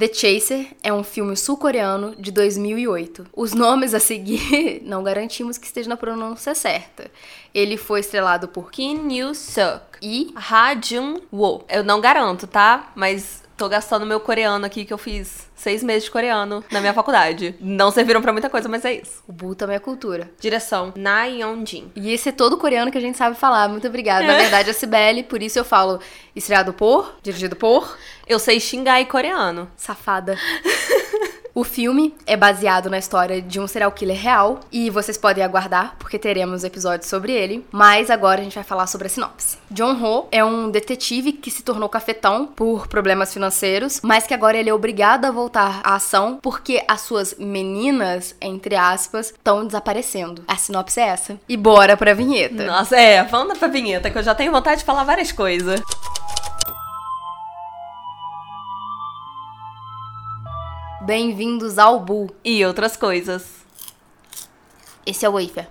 The Chaser é um filme sul-coreano de 2008. Os nomes a seguir não garantimos que esteja na pronúncia certa. Ele foi estrelado por Kim Yoo-suk e Ha Jun-woo. Eu não garanto, tá? Mas tô gastando meu coreano aqui que eu fiz seis meses de coreano na minha faculdade. Não serviram pra muita coisa, mas é isso. o Bu também é cultura. Direção: Na Yeon-jin. E esse é todo coreano que a gente sabe falar. Muito obrigada. Na verdade, é Cibele, por isso eu falo estreado por, dirigido por, Eu sei xingar em coreano. safada. O filme é baseado na história de um serial killer real e vocês podem aguardar porque teremos episódios sobre ele, mas agora a gente vai falar sobre a sinopse. John Ho é um detetive que se tornou cafetão por problemas financeiros, mas que agora ele é obrigado a voltar à ação porque as suas meninas, entre aspas, estão desaparecendo. A sinopse é essa. E bora pra vinheta. Nossa, é, vamos pra vinheta, que eu já tenho vontade de falar várias coisas. Bem-vindos ao Bu. E outras coisas. Esse é o Wafer.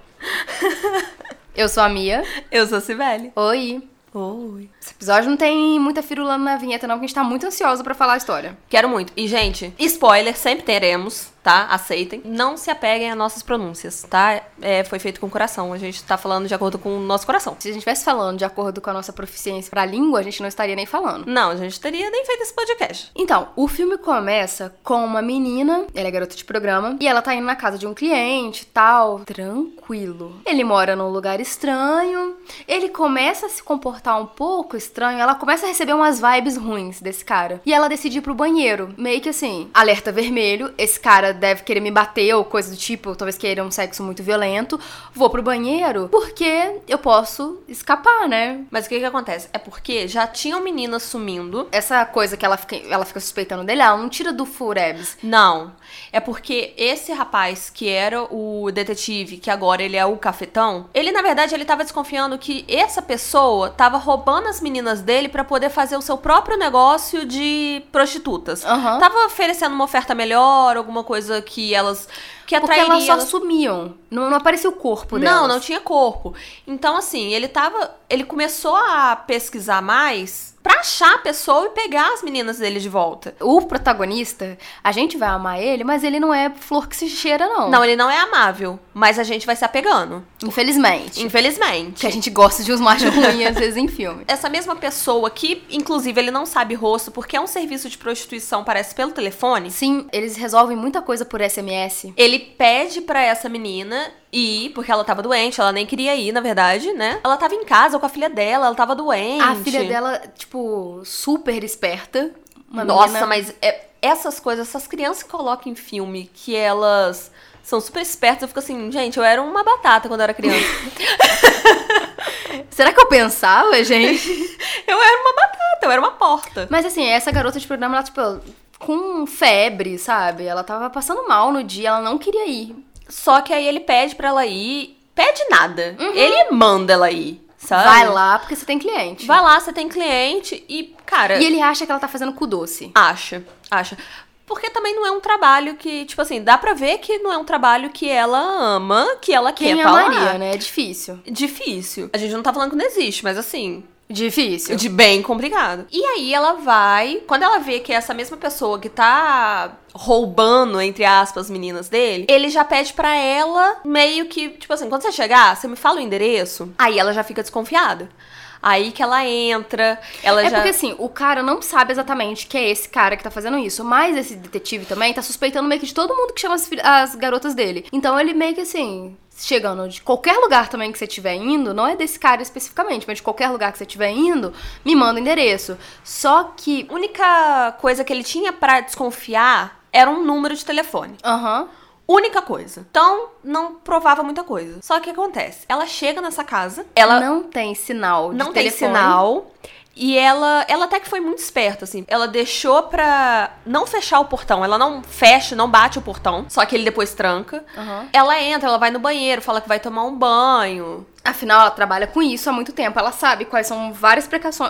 Eu sou a Mia. Eu sou a Cibele. Oi. Oi. Esse episódio não tem muita firula na vinheta, não, porque a gente tá muito ansiosa pra falar a história. Quero muito. E, gente, spoiler, sempre teremos, tá? Aceitem. Não se apeguem a nossas pronúncias, tá? É, foi feito com o coração. A gente tá falando de acordo com o nosso coração. Se a gente estivesse falando de acordo com a nossa proficiência pra língua, a gente não estaria nem falando. Não, a gente teria nem feito esse podcast. Então, o filme começa com uma menina, ela é garota de programa, e ela tá indo na casa de um cliente tal, tranquilo. Ele mora num lugar estranho, ele começa a se comportar um pouco estranho, ela começa a receber umas vibes ruins desse cara. E ela decide ir pro banheiro, meio que assim, alerta vermelho, esse cara deve querer me bater ou coisa do tipo, talvez queira um sexo muito violento. Vou pro banheiro porque eu posso escapar, né? Mas o que que acontece? É porque já tinham meninas sumindo. Essa coisa que ela fica, ela fica suspeitando dele, ela não tira do Furebs. Não. É porque esse rapaz, que era o detetive, que agora ele é o cafetão, ele na verdade ele tava desconfiando que essa pessoa tava roubando as meninas dele pra poder fazer o seu próprio negócio de prostitutas. Aham. Tava oferecendo uma oferta melhor, alguma coisa que elas que Porque atrairia elas só elas- sumiam. Não, não aparecia o corpo delas. Não, não tinha corpo. Então, assim, ele tava. Ele começou a pesquisar mais pra achar a pessoa e pegar as meninas dele de volta. O protagonista, a gente vai amar ele, mas ele não é flor que se cheira, não. Não, ele não é amável, mas a gente vai se apegando. Infelizmente. Infelizmente. Que a gente gosta de uns machos ruins, às vezes, em filme. Essa mesma pessoa que, inclusive, ele não sabe rosto, porque é um serviço de prostituição, parece pelo telefone. Sim, eles resolvem muita coisa por SMS. Ele pede pra essa menina ir, porque ela tava doente, ela nem queria ir, na verdade, né? Ela tava em casa com a filha dela, ela tava doente. A filha dela, tipo, super esperta. Uma Nossa, menina- mas é- essas coisas, essas crianças que colocam em filme que elas são super espertas, eu fico assim, gente, eu era uma batata quando eu era criança. Será que eu pensava, gente? eu era uma batata, eu era uma porta. mas assim, essa garota de programa, ela, tipo, com febre, sabe? Ela tava passando mal no dia, ela não queria ir. Só que aí ele pede pra ela ir, pede nada. Ele manda ela ir, sabe? Vai lá, porque você tem cliente. Vai lá, você tem cliente e, cara, E ele acha que ela tá fazendo cu doce. acha, acha. Porque também não é um trabalho que, tipo assim, dá pra ver que não é um trabalho que ela ama, que ela Quem quer amaria, né? É difícil. Difícil. A gente não tá falando que não existe, mas assim, Difícil. de bem complicado. E aí ela vai, quando ela vê que é essa mesma pessoa que tá roubando, entre aspas, as meninas dele, ele já pede pra ela meio que, tipo assim, quando você chegar, você me fala o endereço. Aí ela já fica desconfiada. Aí que ela entra, ela É já. porque assim, o cara não sabe exatamente que é esse cara que tá fazendo isso, mas esse detetive também tá suspeitando meio que de todo mundo que chama as, as garotas dele. Então ele meio que assim, chegando de qualquer lugar também que você estiver indo, não é desse cara especificamente, mas de qualquer lugar que você estiver indo, me manda o endereço. Só que. A única coisa que ele tinha pra desconfiar era um número de telefone. Aham. Única coisa. Então, não provava muita coisa. Só que o que acontece? Ela chega nessa casa, ela não tem sinal de não tem telefone. sinal. E ela, ela até que foi muito esperta, assim. Ela deixou pra não fechar o portão. Ela não fecha, não bate o portão. Só que ele depois tranca. Aham. Ela entra, ela vai no banheiro, fala que vai tomar um banho. Afinal, ela trabalha com isso há muito tempo. Ela sabe quais são várias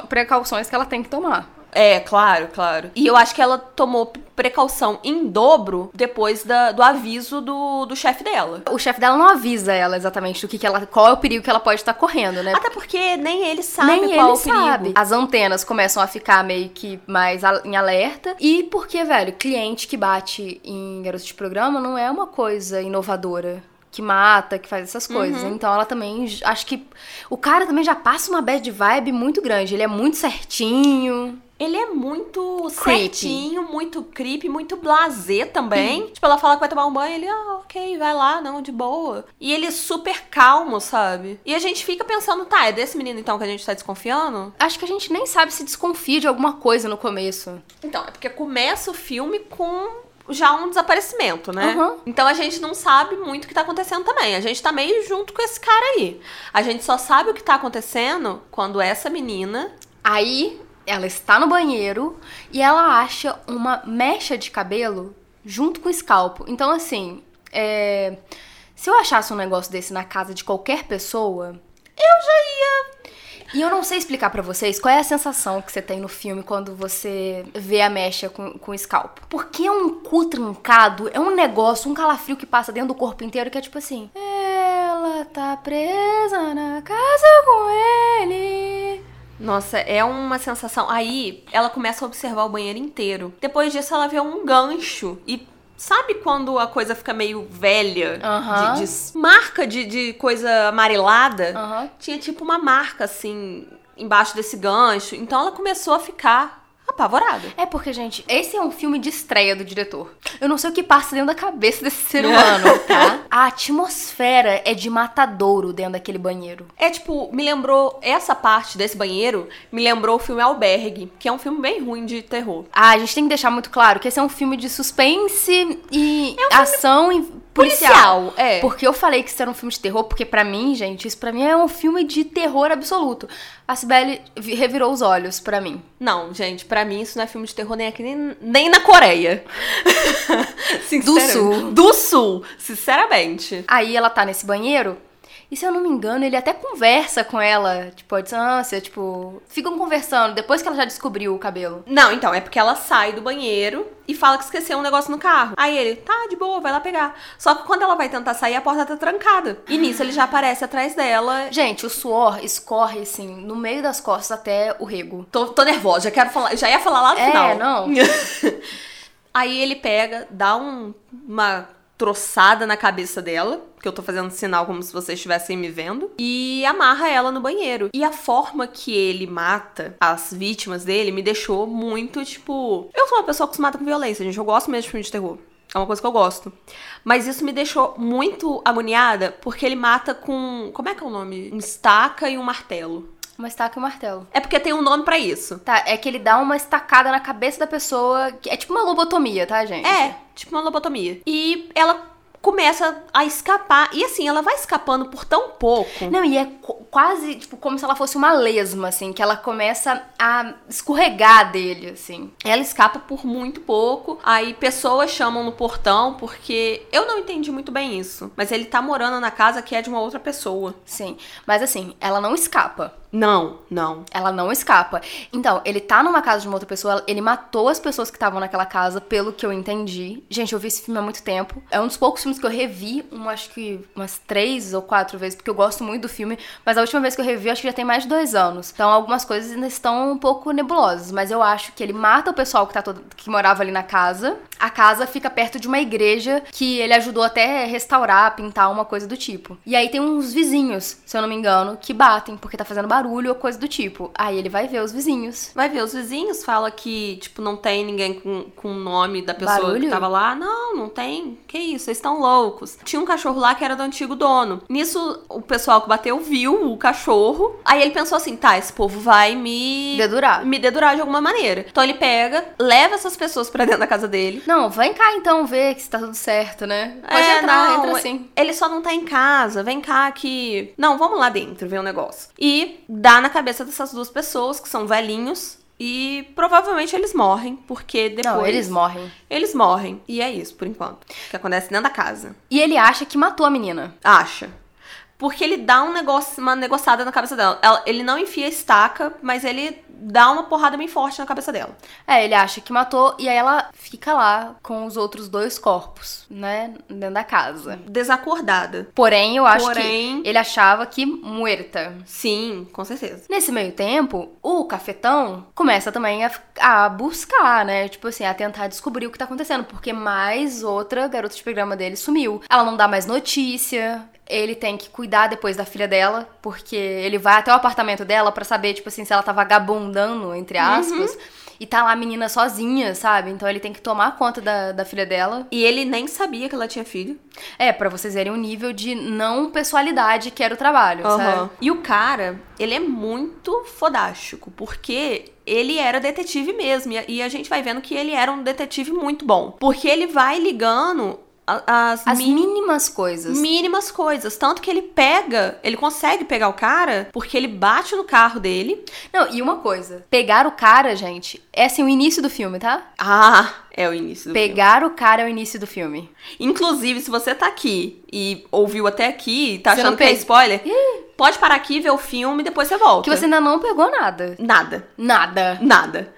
precauções que ela tem que tomar. É, claro, claro. E eu acho que ela tomou precaução em dobro depois da, do aviso do, do chefe dela. O chefe dela não avisa ela exatamente do que, que ela. qual é o perigo que ela pode estar correndo, né? Até porque nem ele sabe Nem qual ele é o perigo. sabe. As antenas começam a ficar meio que mais em alerta. E porque, velho, cliente que bate em garoto de programa não é uma coisa inovadora. Que mata, que faz essas coisas. Uhum. Então ela também. Acho que. O cara também já passa uma bad vibe muito grande. Ele é muito certinho. Ele é muito Creepy. certinho, muito creepy, muito blasé também. Tipo, ela fala que vai tomar um banho, ele, ah, ok, vai lá, não, de boa. E ele é super calmo, sabe? E a gente fica pensando, tá, é desse menino então que a gente tá desconfiando? Acho que a gente nem sabe se desconfia de alguma coisa no começo. Então, é porque começa o filme com já um desaparecimento, né? Uhum. Então a gente não sabe muito o que tá acontecendo também. A gente tá meio junto com esse cara aí. A gente só sabe o que tá acontecendo quando essa menina. Aí ela está no banheiro e ela acha uma mecha de cabelo junto com o escalpo. Então, assim, é, se eu achasse um negócio desse na casa de qualquer pessoa, eu já ia. E eu não sei explicar pra vocês qual é a sensação que você tem no filme quando você vê a mecha com, o escalpo. Porque é um cu trancado, é um negócio, um calafrio que passa dentro do corpo inteiro que é tipo assim. Ela tá presa na casa com ele. Nossa, é uma sensação. Aí ela começa a observar o banheiro inteiro. Depois disso, ela vê um gancho. E sabe quando a coisa fica meio velha? Aham. De, de- marca de, de coisa amarelada? Aham. Tinha tipo uma marca assim embaixo desse gancho. Então ela começou a ficar apavorada. É porque, gente, esse é um filme de estreia do diretor. Eu não sei o que passa dentro da cabeça desse ser humano, tá? A atmosfera é de matadouro dentro daquele banheiro. É tipo, me lembrou essa parte desse banheiro, me lembrou o filme Albergue, que é um filme bem ruim de terror. Ah, a gente tem que deixar muito claro que esse é um filme de suspense e ação e policial. Policial, é. Porque eu falei que isso era um filme de terror, porque pra mim, gente, isso pra mim é um filme de terror absoluto. A Cibele vi- revirou os olhos pra mim. Não, gente, pra mim isso não é filme de terror nem aqui, nem, nem na Coreia. Sinceramente. Sul. Do Sul, sinceramente. Aí ela tá nesse banheiro. E se eu não me engano, ele até conversa com ela, tipo, à distância, tipo, ficam conversando depois que ela já descobriu o cabelo. Não, então, é porque ela sai do banheiro e fala que esqueceu um negócio no carro. Aí ele, tá, de boa, vai lá pegar. Só que quando ela vai tentar sair, a porta tá trancada. E nisso ele já aparece atrás dela. Gente, o suor escorre assim no meio das costas até o rego. Tô, tô nervosa, já quero falar, já ia falar lá no É, final. não. Aí ele pega, dá um- uma troçada na cabeça dela, que eu tô fazendo sinal como se vocês estivessem me vendo, e amarra ela no banheiro. E a forma que ele mata as vítimas dele me deixou muito, tipo. Eu sou uma pessoa acostumada com violência, gente. Eu gosto mesmo de filme de terror. É uma coisa que eu gosto. Mas isso me deixou muito agoniada, porque ele mata com. Como é que é o nome? Um estaca e um martelo. Uma estaca e um martelo. É porque tem um nome pra isso. Tá, é que ele dá uma estacada na cabeça da pessoa. que É tipo uma lobotomia, tá, gente? É, tipo uma lobotomia. E ela começa a escapar. E assim, ela vai escapando por tão pouco. Não, e é qu- quase, tipo, como se ela fosse uma lesma, assim, que ela começa a escorregar dele, assim. Ela escapa por muito pouco. Aí pessoas chamam no portão porque eu não entendi muito bem isso. Mas ele tá morando na casa que é de uma outra pessoa. Sim. Mas assim, ela não escapa. Não, não. Ela não escapa. Então, ele tá numa casa de uma outra pessoa, ele matou as pessoas que estavam naquela casa, pelo que eu entendi. Gente, eu vi esse filme há muito tempo. É um dos poucos filmes que eu revi, um, acho que umas três ou quatro vezes, porque eu gosto muito do filme. Mas a última vez que eu revi, acho que já tem mais de dois anos. Então, algumas coisas ainda estão um pouco nebulosas. Mas eu acho que ele mata o pessoal que, tá todo, que morava ali na casa. A casa fica perto de uma igreja que ele ajudou até restaurar, pintar, uma coisa do tipo. E aí tem uns vizinhos, se eu não me engano, que batem porque tá fazendo barulho ou coisa do tipo. Aí ele vai ver os vizinhos. Vai ver, os vizinhos fala que, tipo, não tem ninguém com, com o nome da pessoa Barulho? que tava lá. Não, não tem. Que isso, vocês estão loucos. Tinha um cachorro lá que era do antigo dono. Nisso, o pessoal que bateu viu o cachorro. Aí ele pensou assim, tá, esse povo vai me... Dedurar. Me dedurar de alguma maneira. Então ele pega, leva essas pessoas pra dentro da casa dele. Não, vem cá então ver que se tá tudo certo, né? Pode É, entrar, não, entra sim. Ele só não tá em casa. Vem cá que. Não, vamos lá dentro ver o negócio. E dá na cabeça dessas duas pessoas, que são velhinhos. E provavelmente eles morrem, porque depois. Não, eles morrem. Eles morrem. E é isso, por enquanto. Que acontece dentro da casa. E ele acha que matou a menina. Acha. Porque ele dá um negócio, uma negociada na cabeça dela. Ela- ele não enfia a estaca, mas ele dá uma porrada bem forte na cabeça dela. É, ele acha que matou e aí ela fica lá com os outros dois corpos, né? Dentro da casa. Desacordada. Porém, eu acho Porém- que ele achava que muerta. Sim, com certeza. Nesse meio tempo, o cafetão começa também a, a buscar, né? Tipo assim, a tentar descobrir o que tá acontecendo. Porque mais outra garota de programa dele sumiu. Ela não dá mais notícia. Ele tem que cuidar depois da filha dela, porque ele vai até o apartamento dela pra saber, tipo assim, se ela tá vagabundando, entre aspas. E tá lá a menina sozinha, sabe? Então ele tem que tomar conta da, da filha dela. E ele nem sabia que ela tinha filho. É, pra vocês verem o nível de não pessoalidade que era o trabalho, Aham. sabe? E o cara, ele é muito fodástico, porque ele era detetive mesmo. e a- gente vai vendo que ele era um detetive muito bom. Porque ele vai ligando as, As mínimas coisas. mínimas coisas. Tanto que ele pega, ele consegue pegar o cara, porque ele bate no carro dele. Não, e uma coisa. Pegar o cara, gente, é assim o início do filme, tá? Ah, é o início do filme. Pegar o cara é o início do filme. Inclusive, se você tá aqui e ouviu até aqui e tá Você achando que é spoiler, pode parar aqui, ver o filme e depois você volta. Que você ainda não pegou nada. Nada. Nada. Nada.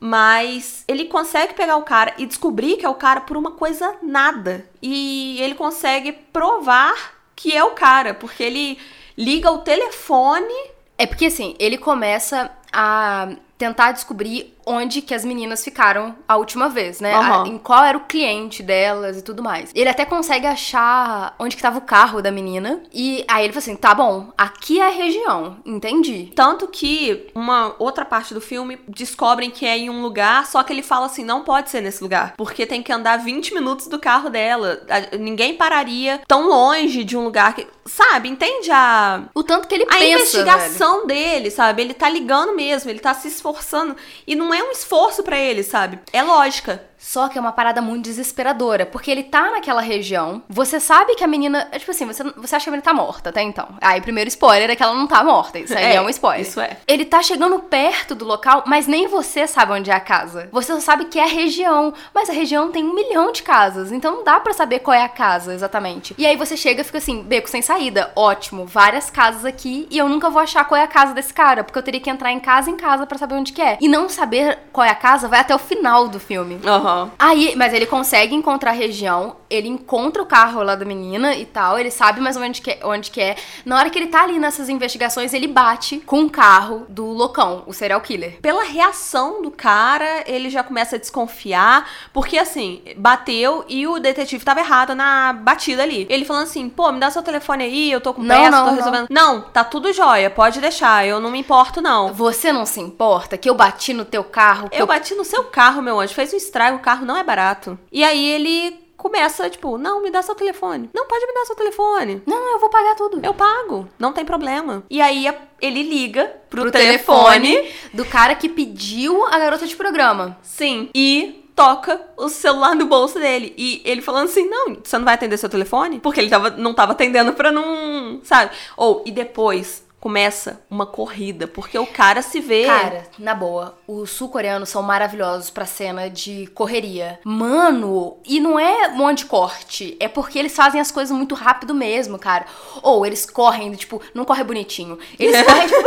Mas ele consegue pegar o cara e descobrir que é o cara por uma coisa nada. E ele consegue provar que é o cara, porque ele liga o telefone. É porque assim, ele começa a tentar descobrir onde que as meninas ficaram a última vez, né? Aham. A- em qual era o cliente delas e tudo mais. Ele até consegue achar onde que tava o carro da menina. E aí ele fala assim: tá bom, aqui é a região, entendi. Tanto que uma outra parte do filme descobrem que é em um lugar, só que ele fala assim: não pode ser nesse lugar, porque tem que andar 20 minutos do carro dela. A- Ninguém pararia tão longe de um lugar que. Sabe? Entende a. O tanto que ele A pensa. velho. investigação dele, sabe? Ele tá ligando mesmo, ele tá se esforçando. E não é um esforço pra ele, sabe? É lógica. Só que é uma parada muito desesperadora, porque ele tá naquela região, você sabe que a menina. é Tipo assim, você, você acha que a menina tá morta, até então. Aí, primeiro spoiler é que ela não tá morta. Isso aí é, É, um spoiler. isso é. Ele tá chegando perto do local, mas nem você sabe onde é a casa. Você só sabe que é a região. Mas a região tem um milhão de casas, então não dá pra saber qual é a casa exatamente. E aí você chega e fica assim, beco sem saída. Ótimo, várias casas aqui e eu nunca vou achar qual é a casa desse cara, porque eu teria que entrar em casa em casa pra saber onde que é. E não saber qual é a casa vai até o final do filme. Aham. Aí, mas ele consegue encontrar a região, ele encontra o carro lá da menina e tal, ele sabe mais ou menos onde que, é- onde que é. Na hora que ele tá ali nessas investigações, ele bate com o carro do loucão, o serial killer. Pela reação do cara, ele já começa a desconfiar, porque assim, bateu e o detetive tava errado na batida ali. Ele falando assim, pô, me dá seu telefone aí, eu tô com Não, pressa, não, tô não. resolvendo. Não. tá tudo jóia, pode deixar, eu não me importo não. Você não se importa que eu bati no teu carro? Que Eu bati no seu carro, meu anjo, fez um estrago, o carro não é barato. E aí ele começa, tipo, não, me dá seu telefone. Não, pode me dar seu telefone. Não, eu vou pagar tudo. Eu pago, não tem problema. E aí ele liga pro, Pro telefone, telefone do cara que pediu a garota de programa. sim, e toca o celular no bolso dele. E ele falando assim: "Não, você não vai atender seu telefone?" Porque ele tava, não tava atendendo pra não, sabe? Ou e depois começa uma corrida, porque o cara se vê Cara, na boa, os sul-coreanos são maravilhosos pra cena de correria. Mano, e não é um monte de corte, é porque eles fazem as coisas muito rápido mesmo, cara. Ou eles correm, tipo, não corre bonitinho. Eles correm, tipo.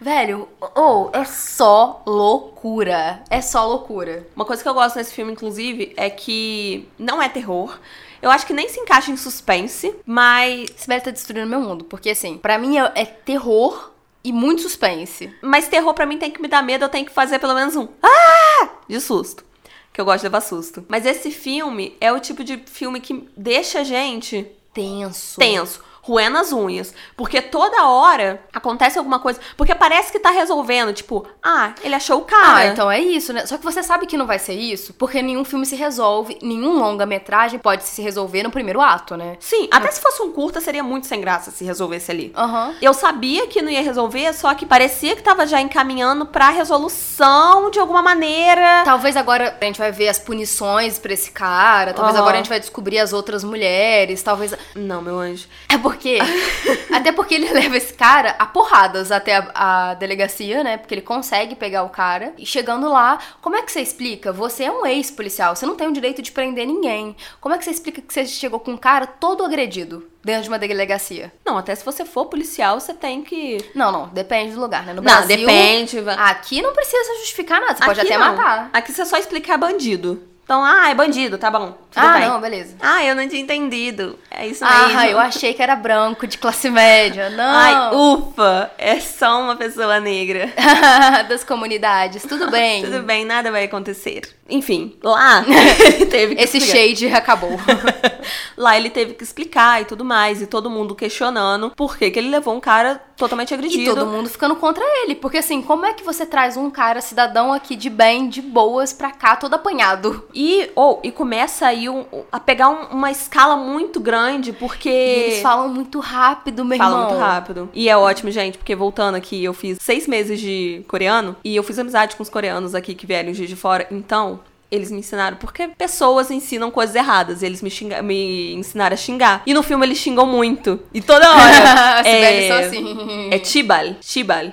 Velho, ou é só loucura. É só loucura. Uma coisa que eu gosto nesse filme, inclusive, é que não é terror. Eu acho que nem se encaixa em suspense, mas. Esse velho tá destruindo meu mundo. Porque, assim, pra mim é, é terror e muito suspense. Mas terror pra mim tem que me dar medo, eu tenho que fazer pelo menos um. Ah! De susto. Que eu gosto de levar susto. Mas esse filme é o tipo de filme que deixa a gente Tenso. tenso. Roendo as unhas. Porque toda hora acontece alguma coisa. Porque parece que tá resolvendo. Tipo, ah, ele achou o cara. Ah, então é isso, né? Só que você sabe que não vai ser isso, porque nenhum filme se resolve, nenhum longa-metragem pode se resolver no primeiro ato, né? Sim, até se fosse um curta, seria muito sem graça se resolvesse ali. Aham. Eu sabia que não ia resolver, só que parecia que tava já encaminhando pra resolução de alguma maneira. Talvez agora a gente vai ver as punições pra esse cara, talvez Aham. agora a gente vai descobrir as outras mulheres, talvez. Não, meu anjo. É porque. Até porque ele leva esse cara a porradas até a, a delegacia, né? Porque ele consegue pegar o cara. E chegando lá, como é que você explica? Você é um ex-policial, você não tem o direito de prender ninguém. Como é que você explica que você chegou com um cara todo agredido? dentro de uma delegacia? Não, até se você for policial, você tem que. Não, não, depende do lugar, né? No Não, Brasil, depende. Aqui não precisa justificar nada, você pode Aqui até não. matar. Aqui você só explica que é bandido. Então, ah, é bandido, tá bom. Ah, bem. não, beleza. Ah, eu não tinha entendido. É isso mesmo. Ah, eu achei que era branco, de classe média. Não. Ai, ufa, é só uma pessoa negra. das comunidades. Tudo bem. Tudo bem, nada vai acontecer. Enfim, lá ele teve que Esse explicar. shade acabou. Lá ele teve que explicar e tudo mais, e todo mundo questionando por que, que ele levou um cara totalmente agredido. E todo mundo ficando contra ele. Porque assim, como é que você traz um cara cidadão aqui de bem, de boas, pra cá, todo apanhado? E, ou, e começa aí um- a pegar um- uma escala muito grande, porque. E eles falam muito rápido, meu Fala irmão. muito rápido. E é ótimo, gente, porque voltando aqui, eu fiz seis meses de coreano e eu fiz amizade com os coreanos aqui que vieram de fora. Então, eles me ensinaram, porque pessoas ensinam coisas erradas. Eles me, xinga- me ensinaram a xingar. E no filme eles xingam muito. E toda hora. Sibeli são assim. É chibal. Chibal.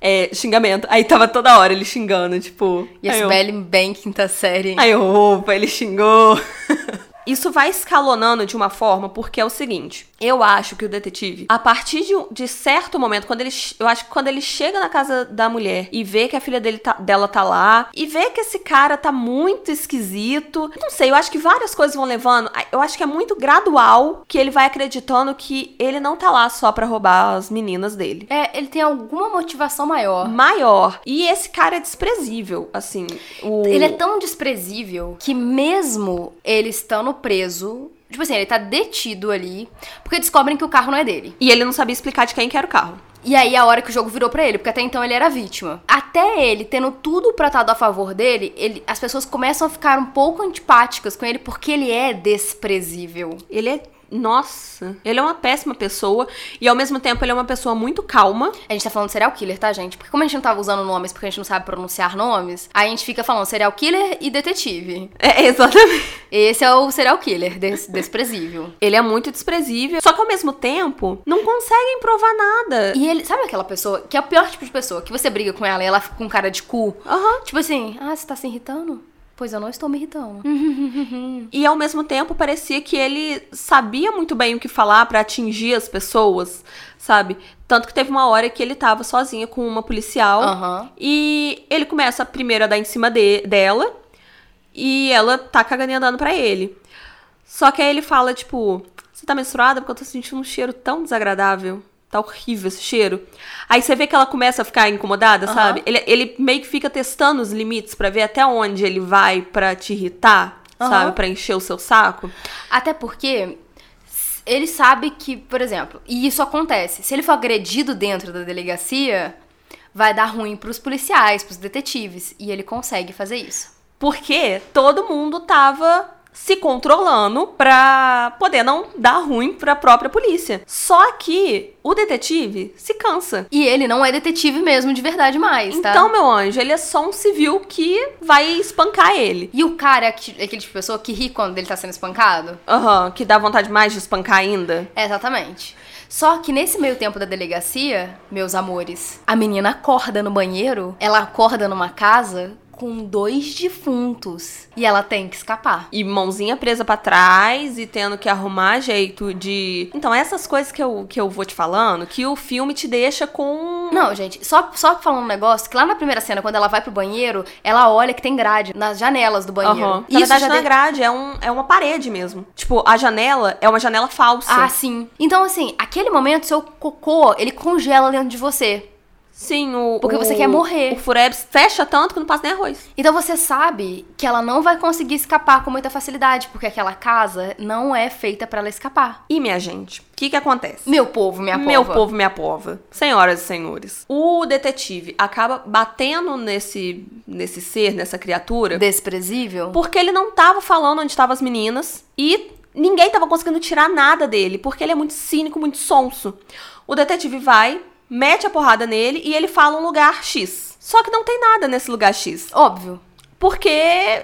É xingamento. Aí tava toda hora ele xingando, tipo. E a eu- Sibeli bem quinta série. Aí, eu, opa, ele xingou. Isso vai escalonando de uma forma porque é o seguinte: eu acho que o detetive, a partir de, um- de certo momento, quando ele, eu acho que quando ele chega na casa da mulher e vê que a filha dele tá- dela tá lá, e vê que esse cara tá muito esquisito, não sei, eu acho que várias coisas vão levando. Eu acho que é muito gradual que ele vai acreditando que ele não tá lá só pra roubar as meninas dele. É, ele tem alguma motivação maior. Maior. E esse cara é desprezível, assim. O... Ele é tão desprezível que mesmo ele estando preso, tipo assim, ele tá detido ali, porque descobrem que o carro não é dele. E ele não sabia explicar de quem que era o carro. E aí a hora que o jogo virou pra ele, porque até então ele era vítima. Até ele tendo tudo tratado a favor dele, ele, as pessoas começam a ficar um pouco antipáticas com ele porque ele é desprezível. Ele é. Nossa, ele é uma péssima pessoa e ao mesmo tempo ele é uma pessoa muito calma. A gente tá falando serial killer, tá, gente? Porque como a gente não tava usando nomes porque a gente não sabe pronunciar nomes, a gente fica falando serial killer e detetive. É, exatamente. Esse é o serial killer des- desprezível. Ele é muito desprezível, só que ao mesmo tempo não conseguem provar nada. E ele, sabe aquela pessoa que é o pior tipo de pessoa, que você briga com ela e ela fica com cara de cu? Aham. Tipo assim, ah, você tá se irritando? Pois eu não estou me irritando. E ao mesmo tempo parecia que ele sabia muito bem o que falar pra atingir as pessoas, sabe? Tanto que teve uma hora que ele tava sozinho com uma policial Aham. e ele começa primeiro a dar em cima de- dela e ela tá cagando e andando pra ele. Só que aí ele fala, tipo, você tá menstruada porque eu tô sentindo um cheiro tão desagradável. Tá horrível esse cheiro. Aí você vê que ela começa a ficar incomodada, Aham. sabe? Ele, ele meio que fica testando os limites pra ver até onde ele vai pra te irritar, Aham. sabe? Pra encher o seu saco. Até porque ele sabe que, por exemplo, e isso acontece, se ele for agredido dentro da delegacia, vai dar ruim pros policiais, pros detetives, e ele consegue fazer isso. Porque todo mundo tava se controlando pra poder não dar ruim pra própria polícia. Só que o detetive se cansa. E ele não é detetive mesmo de verdade mais, tá? Então, meu anjo, ele é só um civil que vai espancar ele. E o cara é aquele tipo de pessoa que ri quando ele tá sendo espancado? Aham, que dá vontade mais de espancar ainda. É, exatamente. Só que nesse meio tempo da delegacia, meus amores, a menina acorda no banheiro, ela acorda numa casa com dois defuntos e ela tem que escapar. E mãozinha presa pra trás e tendo que arrumar jeito de. Então, essas coisas que eu, que eu vou te falando, que o filme te deixa com. Não, gente, só, só falando um negócio, que lá na primeira cena, quando ela vai pro banheiro, ela olha que tem grade nas janelas do banheiro. Aham. Isso verdade, não é de- grade, é, um, é uma parede mesmo. Tipo, a janela é uma janela falsa. Ah, sim. Então, assim, aquele momento, seu cocô, ele congela dentro de você. Sim, o. Porque o- você quer morrer. O Furebs fecha tanto que não passa nem arroz. Então você sabe que ela não vai conseguir escapar com muita facilidade, porque aquela casa não é feita pra ela escapar. E, minha gente, o que que acontece? Meu povo, minha Meu pova. povo, minha pova. Senhoras e senhores. O detetive acaba batendo nesse, nesse ser, nessa criatura, Desprezível? porque ele não tava falando onde estavam as meninas e ninguém tava conseguindo tirar nada dele, porque ele é muito cínico, muito sonso. O detetive vai, mete a porrada nele e ele fala um lugar X. Só que não tem nada nesse lugar X. Óbvio. Porque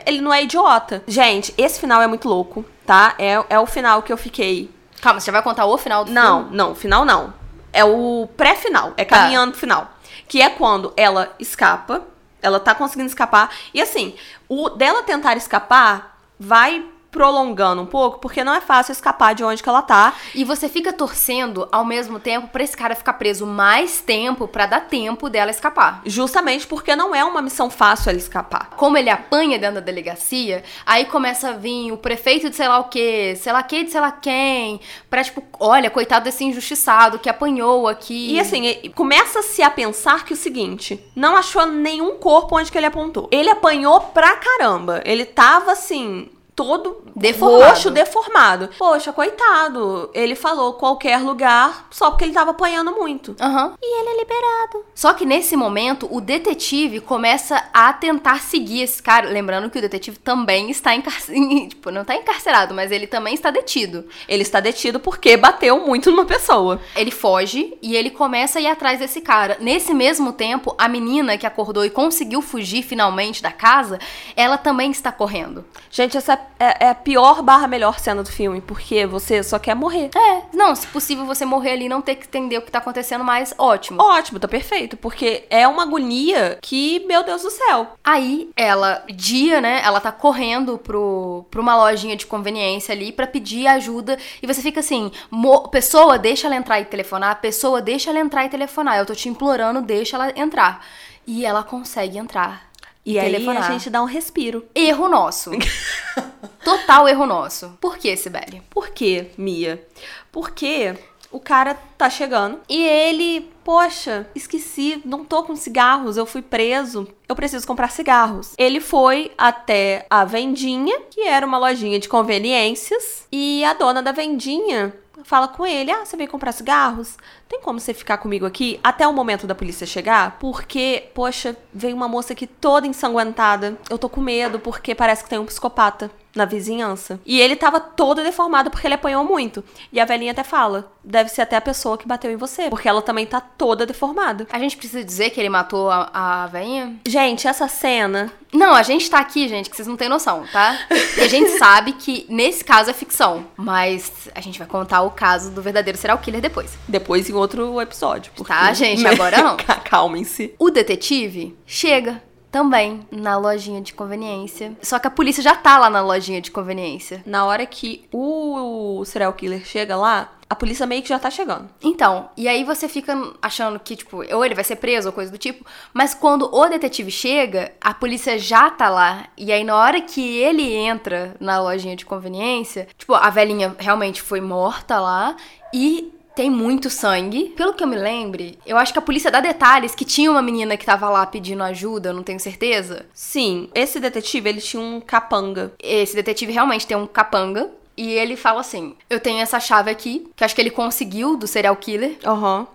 ele não é idiota. Gente, esse final é muito louco, tá? É, é o final que eu fiquei. Calma, você já vai contar o final do Não, filme? não, final não. É o pré-final. É Tá. caminhando pro final. Que é quando ela escapa. Ela tá conseguindo escapar. E assim, o dela tentar escapar vai prolongando um pouco, porque não é fácil escapar de onde que ela tá. E você fica torcendo ao mesmo tempo pra esse cara ficar preso mais tempo pra dar tempo dela escapar. Justamente porque não é uma missão fácil ela escapar. Como ele apanha dentro da delegacia, aí começa a vir o prefeito de sei lá o que, sei lá que de sei lá quem, pra tipo, olha, coitado desse injustiçado que apanhou aqui. E assim, começa-se a pensar que o seguinte, não achou nenhum corpo onde que ele apontou. Ele apanhou pra caramba. Ele tava assim, todo Deformado. roxo, deformado. Poxa, coitado. Ele falou qualquer lugar só porque ele tava apanhando muito. Aham. E ele é liberado. Só que nesse momento, o detetive começa a tentar seguir esse cara. Lembrando que o detetive também está encarcerado. Tipo, não está encarcerado, mas ele também está detido. Ele está detido porque bateu muito numa pessoa. Ele foge e ele começa a ir atrás desse cara. Nesse mesmo tempo, a menina que acordou e conseguiu fugir finalmente da casa, ela também está correndo. Gente, essa é, é a pior barra melhor cena do filme, porque você só quer morrer. É, não, se possível você morrer ali e não ter que entender o que tá acontecendo mais, ótimo. Ótimo, tá perfeito, porque é uma agonia que, meu Deus do céu. Aí ela, dia, né? Ela tá correndo pro, pra uma lojinha de conveniência ali pra pedir ajuda. E você fica assim: "Mo- pessoa, deixa ela entrar e telefonar. Pessoa, deixa ela entrar e telefonar. Eu tô te implorando, deixa ela entrar. E ela consegue entrar. E aí telefonar. a gente dá um respiro. Erro nosso. Total erro nosso. Por que, Sibeli? Por quê, Mia? Porque o cara tá chegando e ele, poxa, esqueci, não tô com cigarros, eu fui preso, eu preciso comprar cigarros. Ele foi até a vendinha, que era uma lojinha de conveniências, e a dona da vendinha fala com ele: Ah, você veio comprar cigarros? Tem como você ficar comigo aqui até o momento da polícia chegar? Porque, poxa, veio uma moça aqui toda ensanguentada. Eu tô com medo porque parece que tem um psicopata na vizinhança. E ele tava todo deformado porque ele apanhou muito. E a velhinha até fala: deve ser até a pessoa que bateu em você, porque ela também tá toda deformada. A gente precisa dizer que ele matou a, a veinha? Gente, essa cena. Não, a gente tá aqui, gente, que vocês não têm noção, tá? E a gente sabe que nesse caso é ficção, mas a gente vai contar o caso do verdadeiro serial killer depois. Depois em outro episódio. porque- Tá, gente, agora não. Acalmem-se. O detetive chega também na lojinha de conveniência. Só que a polícia já tá lá na lojinha de conveniência. Na hora que o serial killer chega lá, a polícia meio que já tá chegando. Então, e aí você fica achando que, tipo, ou ele vai ser preso ou coisa do tipo, mas quando o detetive chega, a polícia já tá lá. E aí, na hora que ele entra na lojinha de conveniência, tipo, a velhinha realmente foi morta lá e. Tem muito sangue. Pelo que eu me lembre, eu acho que a polícia dá detalhes que tinha uma menina que tava lá pedindo ajuda, não tenho certeza. Sim, esse detetive, ele tinha um capanga. Esse detetive realmente tem um capanga. E ele fala assim: Eu tenho essa chave aqui, que acho que ele conseguiu do serial killer. Aham.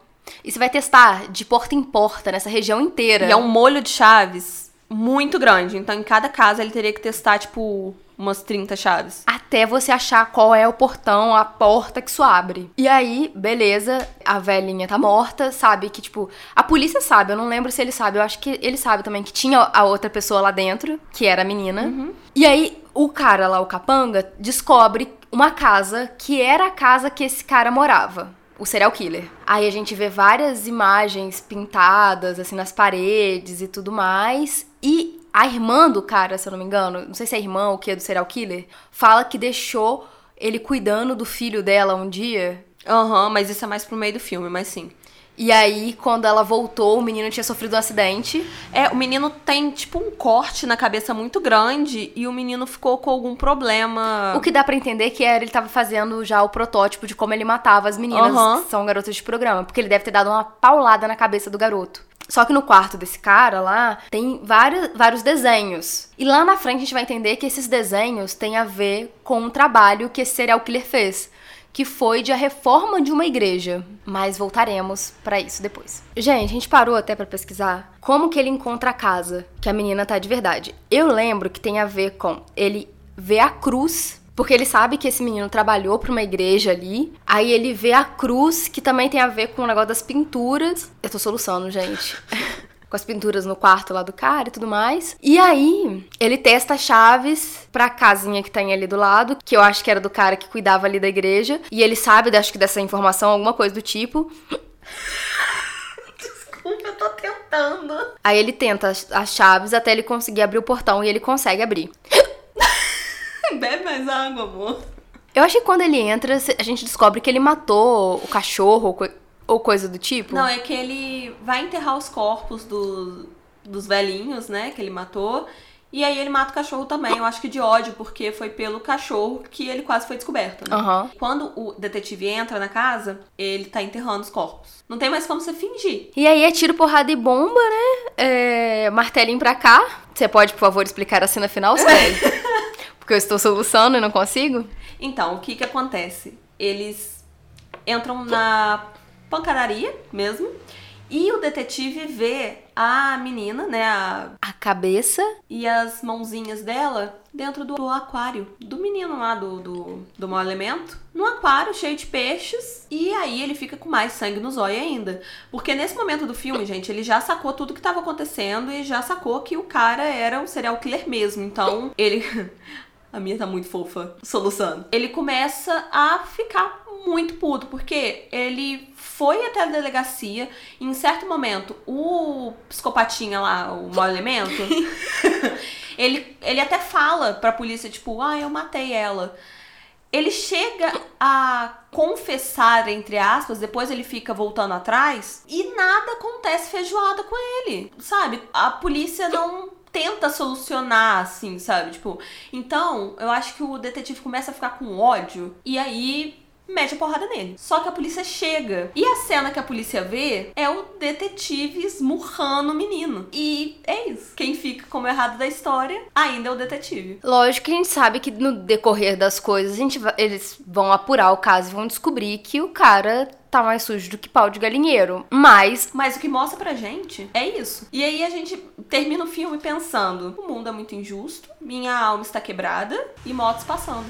E você vai testar de porta em porta nessa região inteira. E é um molho de chaves muito grande. Então, em cada casa, ele teria que testar, tipo, umas 30 chaves. Até você achar qual é o portão, a porta que isso abre. E aí, beleza, a velhinha tá morta, sabe que, tipo, a polícia sabe, eu não lembro se ele sabe, eu acho que ele sabe também que tinha a outra pessoa lá dentro, que era a menina. E aí, o cara lá, o capanga, descobre uma casa que era a casa que esse cara morava. O serial killer. Aí a gente vê várias imagens pintadas, assim, nas paredes e tudo mais. E a irmã do cara, se eu não me engano, não sei se é irmã ou o que, do serial killer, fala que deixou ele cuidando do filho dela um dia. Aham, mas isso é mais pro meio do filme, mas sim. E aí, quando ela voltou, o menino tinha sofrido um acidente. É, o menino tem, tipo, um corte na cabeça muito grande e o menino ficou com algum problema. O que dá pra entender que era ele tava fazendo já o protótipo de como ele matava as meninas Aham. que são garotas de programa. Porque ele deve ter dado uma paulada na cabeça do garoto. Só que no quarto desse cara lá tem vários, vários desenhos. E lá na frente a gente vai entender que esses desenhos têm a ver com um trabalho que esse serial killer fez. Que foi de a reforma de uma igreja. Mas voltaremos pra isso depois. Gente, a gente parou até pra pesquisar como que ele encontra a casa que a menina tá de verdade. Eu lembro que tem a ver com ele ver a cruz porque ele sabe que esse menino trabalhou pra uma igreja ali. Aí ele vê a cruz, que também tem a ver com o negócio das pinturas. Eu tô soluçando, gente. com as pinturas no quarto lá do cara e tudo mais. E aí, ele testa as chaves pra casinha que tem ali do lado, que eu acho que era do cara que cuidava ali da igreja. E ele sabe, acho que dessa informação, alguma coisa do tipo. Desculpa, eu tô tentando. Aí ele tenta as, as chaves até ele conseguir abrir o portão e ele consegue abrir. Bebe mais água, amor. Eu acho que quando ele entra, a gente descobre que ele matou o cachorro ou, co ou coisa do tipo. Não, é que ele vai enterrar os corpos do, dos velhinhos, né? Que ele matou. E aí ele mata o cachorro também, eu acho que de ódio, porque foi pelo cachorro que ele quase foi descoberto, né? Uhum. Quando o detetive entra na casa, ele tá enterrando os corpos. Não tem mais como você fingir. E aí é tiro, porrada e bomba, né? É... Martelinho pra cá. Você pode, por favor, explicar a cena final, Sueli? porque eu estou soluçando e não consigo? Então, o que que acontece? Eles entram na pancadaria mesmo. E o detetive vê a menina, né? A, a cabeça e as mãozinhas dela dentro do aquário do menino lá do, do, do mau elemento. No aquário cheio de peixes. E aí ele fica com mais sangue no zóio ainda. Porque nesse momento do filme, gente, ele já sacou tudo que estava acontecendo e já sacou que o cara era um serial killer mesmo. Então ele. A minha tá muito fofa, soluçando. Ele começa a ficar muito puto, porque ele foi até a delegacia e em certo momento o psicopatinha lá, o mau elemento, ele, ele até fala pra polícia, tipo, ah, eu matei ela. Ele chega a confessar, entre aspas, depois ele fica voltando atrás e nada acontece feijoada com ele, sabe? A polícia não tenta solucionar, assim, sabe? Tipo, então eu acho que o detetive começa a ficar com ódio e aí mete a porrada nele. Só que a polícia chega. E a cena que a polícia vê é o detetive esmurrando o menino. E é isso. Quem fica como errado da história ainda é o detetive. Lógico que a gente sabe que no decorrer das coisas, a gente eles vão apurar o caso e vão descobrir que o cara tá mais sujo do que pau de galinheiro. Mas. Mas o que mostra pra gente é isso. E aí a gente termina o filme pensando: o mundo é muito injusto, minha alma está quebrada e motos passando.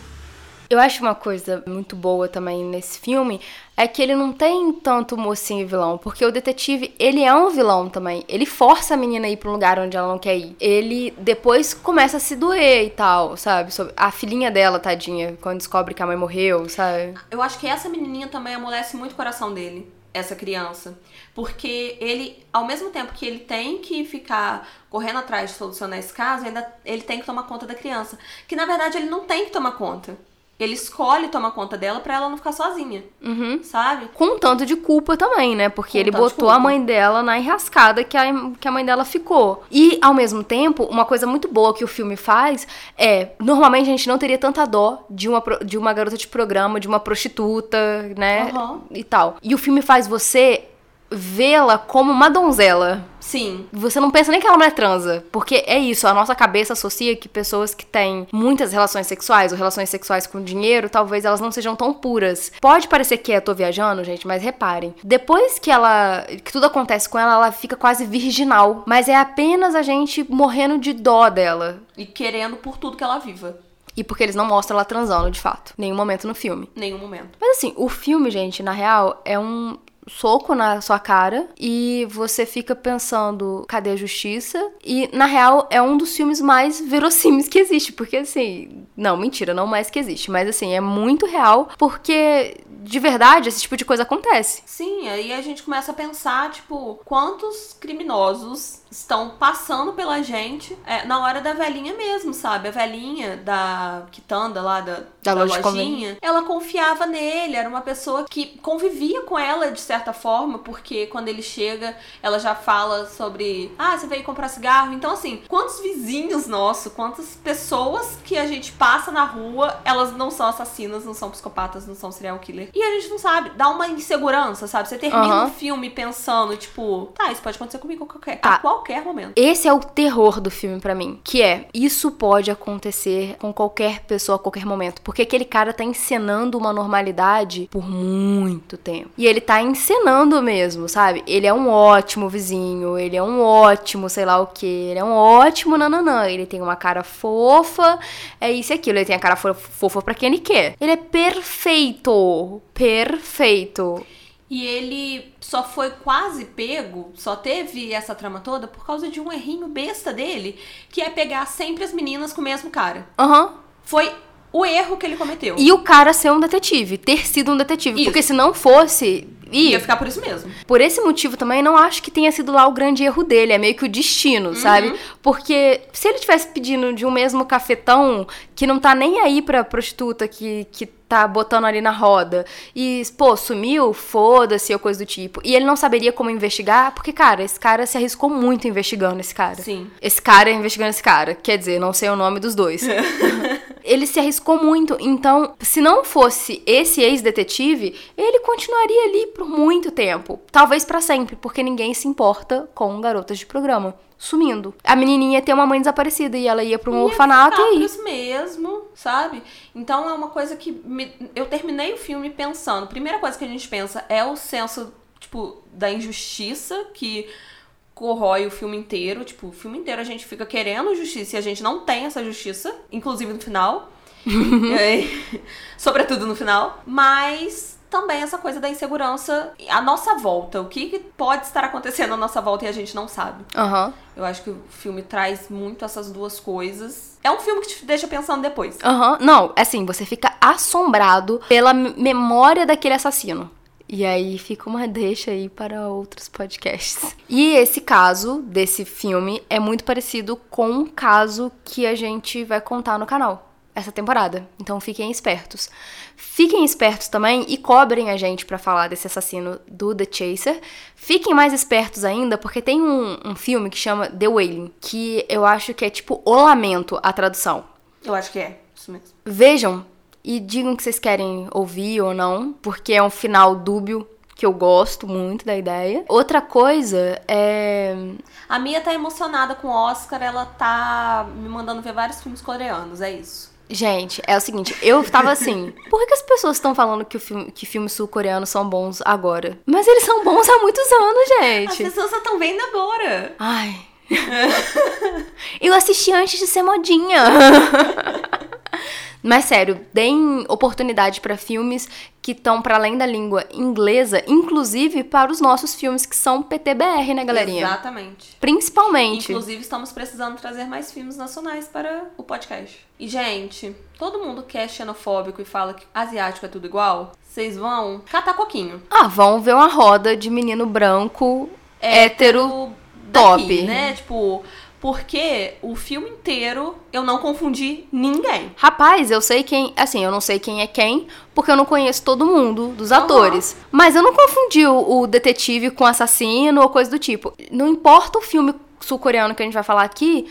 Eu acho uma coisa muito boa também nesse filme é que ele não tem tanto mocinho e vilão, porque o detetive, ele é um vilão também. Ele força a menina a ir pra um lugar onde ela não quer ir. Ele depois começa a se doer e tal, sabe? A filhinha dela, tadinha, quando descobre que a mãe morreu, sabe? Eu acho que essa menininha também amolece muito o coração dele essa criança. Porque ele, ao mesmo tempo que ele tem que ficar correndo atrás de solucionar esse caso, ainda ele tem que tomar conta da criança. Que na verdade ele não tem que tomar conta. Ele escolhe tomar conta dela para ela não ficar sozinha. Uhum. Sabe? Com um tanto de culpa também, né? Porque Com ele botou a mãe dela na enrascada que a, que a mãe dela ficou. E, ao mesmo tempo, uma coisa muito boa que o filme faz é. Normalmente a gente não teria tanta dó de uma, de uma garota de programa, de uma prostituta, né? Uhum. E tal. E o filme faz você vê-la como uma donzela. Sim. Você não pensa nem que ela não é transa. Porque é isso, a nossa cabeça associa que pessoas que têm muitas relações sexuais ou relações sexuais com dinheiro, talvez elas não sejam tão puras. Pode parecer que eu tô viajando, gente, mas reparem. Depois que ela. que tudo acontece com ela, ela fica quase virginal. Mas é apenas a gente morrendo de dó dela. E querendo por tudo que ela viva. E porque eles não mostram ela transando, de fato. Nenhum momento no filme. Nenhum momento. Mas assim, o filme, gente, na real, é um soco na sua cara e você fica pensando, cadê a justiça? E na real é um dos filmes mais verossímeis que existe, porque assim, não, mentira, não mais que existe, mas assim, é muito real porque de verdade esse tipo de coisa acontece. Sim, aí a gente começa a pensar, tipo, quantos criminosos estão passando pela gente é, na hora da velhinha mesmo, sabe? A velhinha da quitanda lá da, da, da lojinha, ela confiava nele, era uma pessoa que convivia com ela de certa forma, porque quando ele chega, ela já fala sobre, ah, você veio comprar cigarro. Então, assim, quantos vizinhos nossos, quantas pessoas que a gente passa na rua, elas não são assassinas, não são psicopatas, não são serial killer. E a gente não sabe, dá uma insegurança, sabe? Você termina uhum. um filme pensando, tipo, tá, isso pode acontecer comigo qualquer, ah, qualquer momento. Esse é o terror do filme para mim, que é, isso pode acontecer com qualquer pessoa a qualquer momento, porque aquele cara tá encenando uma normalidade por muito tempo. E ele tá encenando mesmo, sabe? Ele é um ótimo vizinho, ele é um ótimo, sei lá o que, ele é um ótimo nananã, ele tem uma cara fofa, é isso e aquilo, ele tem a cara fofa para quem ele quer. Ele é perfeito, perfeito. E ele só foi quase pego, só teve essa trama toda por causa de um errinho besta dele, que é pegar sempre as meninas com o mesmo cara. Aham. Uhum. Foi o erro que ele cometeu. E o cara ser um detetive, ter sido um detetive. Isso. Porque se não fosse, E Ia ficar por isso mesmo. por esse motivo também, não acho que tenha sido lá o grande erro dele. É meio que o destino, sabe? Porque se ele tivesse pedindo de um mesmo cafetão que não tá nem aí pra prostituta que, que tá botando ali na roda e, pô, sumiu, foda-se ou coisa do tipo. E ele não saberia como investigar, porque, cara, esse cara se arriscou muito investigando esse cara. Sim. Esse cara investigando esse cara. Quer dizer, não sei o nome dos dois. ele se arriscou muito. Então, se não fosse esse ex-detetive, ele continuaria ali por muito tempo. Talvez pra sempre, porque ninguém se importa com garotas de programa. Sumindo. A menininha ia ter uma mãe desaparecida e ela ia pra um Ia orfanato e aí. isso mesmo, sabe? Então é uma coisa que me- eu terminei o filme pensando. Primeira coisa que a gente pensa é o senso, tipo, da injustiça que corrói o filme inteiro. Tipo, o filme inteiro a gente fica querendo justiça e a gente não tem essa justiça, inclusive no final. Aí, Sobretudo no final. Mas também essa coisa da insegurança à nossa volta. O que pode estar acontecendo à nossa volta e a gente não sabe. Aham. Eu acho que o filme traz muito essas duas coisas. É um filme que te deixa pensando depois. Aham. Não, assim, você fica assombrado pela memória daquele assassino. E aí fica uma deixa aí para outros podcasts. E esse caso desse filme é muito parecido com um caso que a gente vai contar no canal essa temporada. Então fiquem espertos. Fiquem espertos também e cobrem a gente pra falar desse assassino do The Chaser. Fiquem mais espertos ainda porque tem um, um filme que chama The Wailing, que eu acho que é tipo O Lamento, a tradução. Eu acho que é, isso mesmo. Vejam e digam que vocês querem ouvir ou não, porque é um final dúbio que eu gosto muito da ideia. Outra coisa é. A Mia tá emocionada com o Oscar, ela tá me mandando ver vários filmes coreanos, é isso. Gente, é o seguinte, eu tava assim, por que as pessoas estão falando que, filme, que filmes sul-coreanos são bons agora? Mas eles são bons há muitos anos, As gente. pessoas só estão vendo agora. Ai. eu assisti antes de ser modinha. Mas sério, deem oportunidade pra filmes que estão para além da língua inglesa, inclusive para os nossos filmes que são PTBR, né, galerinha? Exatamente. Principalmente. Inclusive, estamos precisando trazer mais filmes nacionais para o podcast. E, gente, todo mundo que é xenofóbico e fala que asiático é tudo igual, vocês vão catar coquinho. Ah, vão ver uma roda de menino branco hétero daqui, top. né? Tipo, porque o filme inteiro eu não confundi ninguém. Rapaz, eu sei quem. Assim, eu não sei quem é quem, porque eu não conheço todo mundo dos Aham. atores. Mas eu não confundi o, o detetive com assassino ou coisa do tipo. Não importa o filme sul-coreano que a gente vai falar aqui,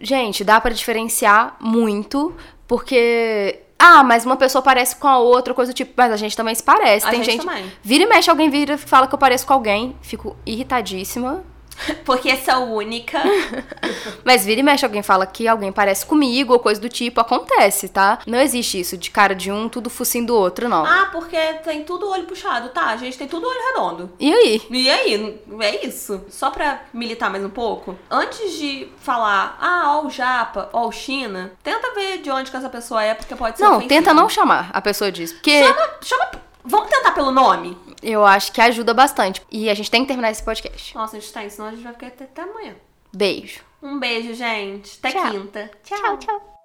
gente, dá pra diferenciar muito, porque. Ah, mas uma pessoa parece com a outra, coisa do tipo. Mas a gente também se parece. A Tem gente gente. também. Vira e mexe, alguém vira e fala que eu pareço com alguém. Fico irritadíssima. Porque sou única. Mas vira e mexe, alguém fala que alguém parece comigo ou coisa do tipo, acontece, tá? Não existe isso de cara de um, tudo focinho do outro, não. ah, porque tem tudo olho puxado. Tá, a gente tem tudo olho redondo. E aí? E aí, é isso. Só pra militar mais um pouco, antes de falar, ah, ó o Japa, ó o China, tenta ver de onde que essa pessoa é, porque pode ser Não, ofensivo. tenta não chamar a pessoa disso. Porque Chama, chama, vamos tentar pelo nome? Eu acho que ajuda bastante. E a gente tem que terminar esse podcast. Nossa, a gente tem, senão a gente vai ficar até, até amanhã. Beijo. Um beijo, gente. Até Tchau. quinta. Tchau, tchau.